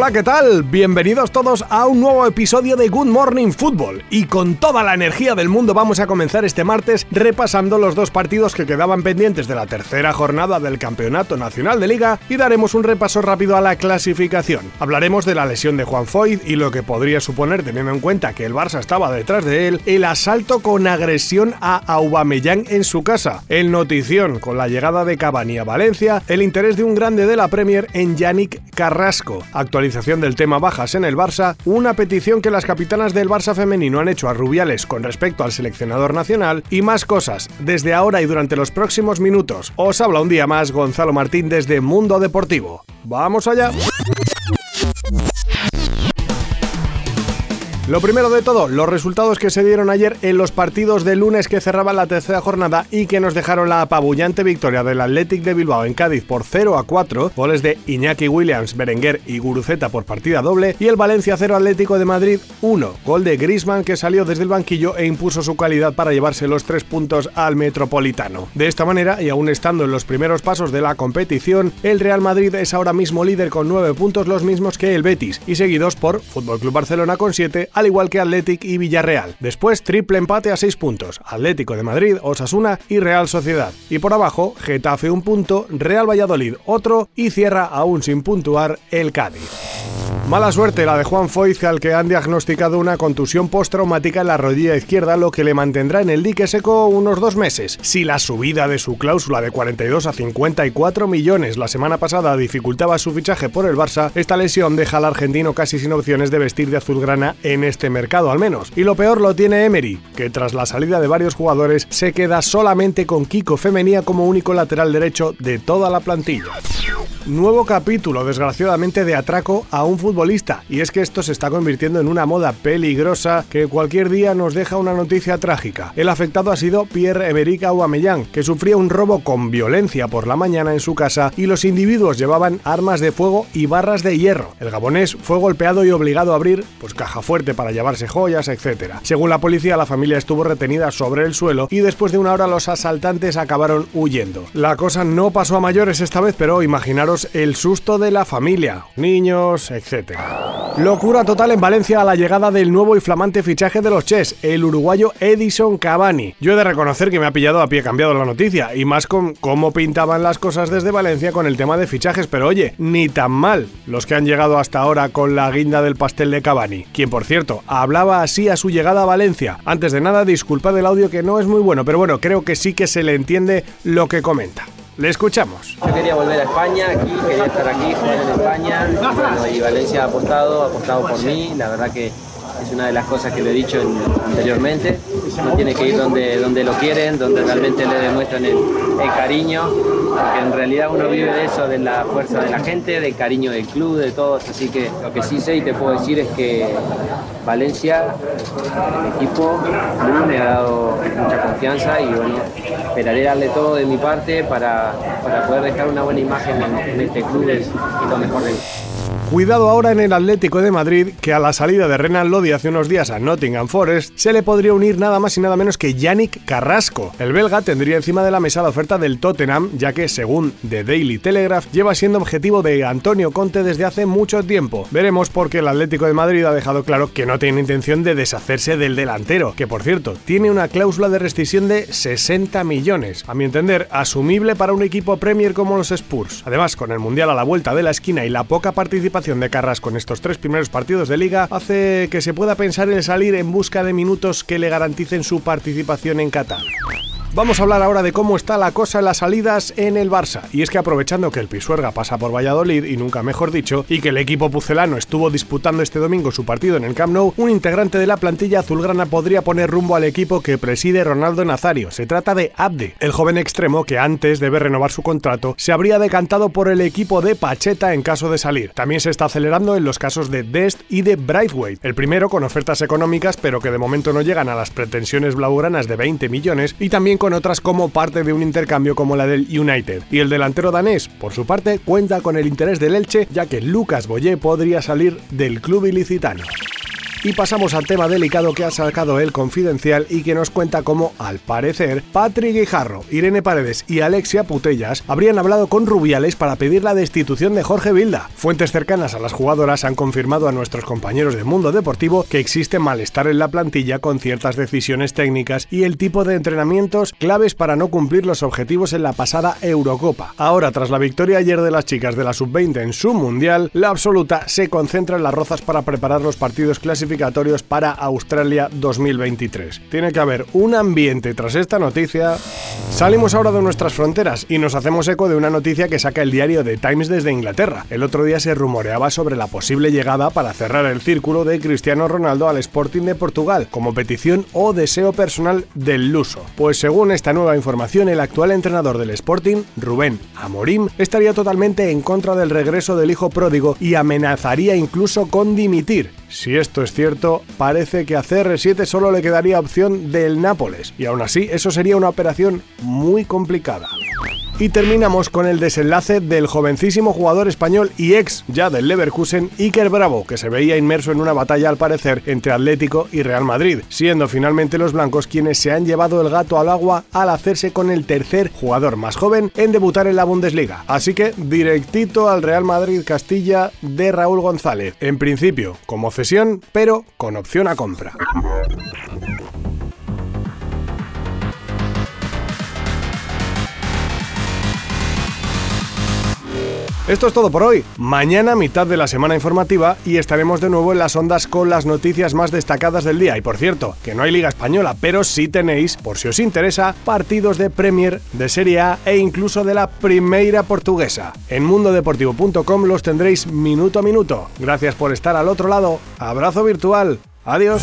Hola, ¿qué tal? Bienvenidos todos a un nuevo episodio de Good Morning Football. Y con toda la energía del mundo vamos a comenzar este martes repasando los dos partidos que quedaban pendientes de la tercera jornada del Campeonato Nacional de Liga y daremos un repaso rápido a la clasificación. Hablaremos de la lesión de Juan Foyt y lo que podría suponer, teniendo en cuenta que el Barça estaba detrás de él, el asalto con agresión a Aubameyang en su casa, el notición con la llegada de Cavani a Valencia, el interés de un grande de la Premier en Yannick Carrasco, del tema bajas en el Barça, una petición que las capitanas del Barça femenino han hecho a Rubiales con respecto al seleccionador nacional y más cosas. Desde ahora y durante los próximos minutos, os habla un día más Gonzalo Martín desde Mundo Deportivo. ¡Vamos allá! Lo primero de todo, los resultados que se dieron ayer en los partidos de lunes que cerraban la tercera jornada y que nos dejaron la apabullante victoria del Athletic de Bilbao en Cádiz por 0 a 4, goles de Iñaki Williams, Berenguer y Guruceta por partida doble, y el Valencia 0 Atlético de Madrid 1, gol de Grisman que salió desde el banquillo e impuso su calidad para llevarse los tres puntos al Metropolitano. De esta manera, y aún estando en los primeros pasos de la competición, el Real Madrid es ahora mismo líder con 9 puntos los mismos que el Betis, y seguidos por Fútbol Club Barcelona con 7, al igual que Athletic y Villarreal. Después, triple empate a 6 puntos, Atlético de Madrid, Osasuna y Real Sociedad. Y por abajo, Getafe un punto, Real Valladolid otro y cierra aún sin puntuar el Cádiz. Mala suerte la de Juan Foyz, al que han diagnosticado una contusión postraumática en la rodilla izquierda, lo que le mantendrá en el dique seco unos dos meses. Si la subida de su cláusula de 42 a 54 millones la semana pasada dificultaba su fichaje por el Barça, esta lesión deja al argentino casi sin opciones de vestir de azulgrana en este mercado al menos. Y lo peor lo tiene Emery, que tras la salida de varios jugadores se queda solamente con Kiko Femenía como único lateral derecho de toda la plantilla. Nuevo capítulo, desgraciadamente, de atraco a un futbolista. Y es que esto se está convirtiendo en una moda peligrosa que cualquier día nos deja una noticia trágica. El afectado ha sido Pierre-Emerick Aubameyang, que sufría un robo con violencia por la mañana en su casa y los individuos llevaban armas de fuego y barras de hierro. El gabonés fue golpeado y obligado a abrir pues caja fuerte para llevarse joyas, etc. Según la policía, la familia estuvo retenida sobre el suelo y después de una hora los asaltantes acabaron huyendo. La cosa no pasó a mayores esta vez, pero imaginaros el susto de la familia, niños, etc. Locura total en Valencia a la llegada del nuevo y flamante fichaje de los Chess, el uruguayo Edison Cavani. Yo he de reconocer que me ha pillado a pie cambiado la noticia, y más con cómo pintaban las cosas desde Valencia con el tema de fichajes, pero oye, ni tan mal los que han llegado hasta ahora con la guinda del pastel de Cavani, quien por cierto hablaba así a su llegada a Valencia. Antes de nada, disculpad el audio que no es muy bueno, pero bueno, creo que sí que se le entiende lo que comenta. Le escuchamos. Yo quería volver a España, aquí, quería estar aquí, jugar en España. Y Valencia ha apostado, ha apostado por mí. La verdad que es una de las cosas que le he dicho anteriormente. Uno tiene que ir donde, donde lo quieren, donde realmente le demuestran el, cariño, porque en realidad uno vive de eso, de la fuerza de la gente, del cariño del club, de todos. Así que lo que sí sé y te puedo decir es que Valencia, el equipo, me ha dado mucha confianza y bueno, esperaré darle todo de mi parte para, para poder dejar una buena imagen en, este club y lo mejor de mí. Cuidado ahora en el Atlético de Madrid, que a la salida de Renan Lodi hace unos días a Nottingham Forest se le podría unir nada más y nada menos que Yannick Carrasco. El belga tendría encima de la mesa la oferta del Tottenham, ya que, según The Daily Telegraph, lleva siendo objetivo de Antonio Conte desde hace mucho tiempo. Veremos por qué el Atlético de Madrid ha dejado claro que no tiene intención de deshacerse del delantero, que por cierto, tiene una cláusula de rescisión de 60 millones, a mi entender, asumible para un equipo Premier como los Spurs. Además, con el Mundial a la vuelta de la esquina y la poca participación de Carrasco en estos tres primeros partidos de liga hace que se pueda pensar en salir en busca de minutos que le garanticen su participación en Qatar. Vamos a hablar ahora de cómo está la cosa en las salidas en el Barça. Y es que aprovechando que el Pisuerga pasa por Valladolid, y nunca mejor dicho, y que el equipo pucelano estuvo disputando este domingo su partido en el Camp Nou, un integrante de la plantilla azulgrana podría poner rumbo al equipo que preside Ronaldo Nazario. Se trata de Abde, el joven extremo que antes de ver renovar su contrato se habría decantado por el equipo de Pacheta en caso de salir. También se está acelerando en los casos de Dest y de Braithwaite. El primero con ofertas económicas pero que de momento no llegan a las pretensiones blaugranas de 20 millones y también con otras como parte de un intercambio como la del United. Y el delantero danés, por su parte, cuenta con el interés del Elche, ya que Lucas Boyé podría salir del club ilicitano. Y pasamos al tema delicado que ha sacado el Confidencial y que nos cuenta cómo, al parecer, Patrick Guijarro, Irene Paredes y Alexia Putellas habrían hablado con Rubiales para pedir la destitución de Jorge Vilda. Fuentes cercanas a las jugadoras han confirmado a nuestros compañeros de Mundo Deportivo que existe malestar en la plantilla con ciertas decisiones técnicas y el tipo de entrenamientos claves para no cumplir los objetivos en la pasada Eurocopa. Ahora, tras la victoria ayer de las chicas de la Sub-20 en su Mundial, la absoluta se concentra en las rozas para preparar los partidos clasificados para Australia 2023. Tiene que haber un ambiente tras esta noticia. Salimos ahora de nuestras fronteras y nos hacemos eco de una noticia que saca el diario The Times desde Inglaterra. El otro día se rumoreaba sobre la posible llegada para cerrar el círculo de Cristiano Ronaldo al Sporting de Portugal, como petición o deseo personal del luso. Pues según esta nueva información, el actual entrenador del Sporting, Rubén Amorim, estaría totalmente en contra del regreso del hijo pródigo y amenazaría incluso con dimitir. Si esto es cierto, parece que a CR7 solo le quedaría opción del Nápoles, y aún así eso sería una operación muy complicada. Y terminamos con el desenlace del jovencísimo jugador español y ex ya del Leverkusen, Iker Bravo, que se veía inmerso en una batalla al parecer entre Atlético y Real Madrid, siendo finalmente los blancos quienes se han llevado el gato al agua al hacerse con el tercer jugador más joven en debutar en la Bundesliga. Así que directito al Real Madrid Castilla de Raúl González, en principio como cesión, pero con opción a compra. Esto es todo por hoy. Mañana, mitad de la semana informativa, y estaremos de nuevo en las ondas con las noticias más destacadas del día. Y por cierto, que no hay Liga Española, pero sí tenéis, por si os interesa, partidos de Premier, de Serie A e incluso de la Primeira Portuguesa. En mundodeportivo.com los tendréis minuto a minuto. Gracias por estar al otro lado. Abrazo virtual. Adiós.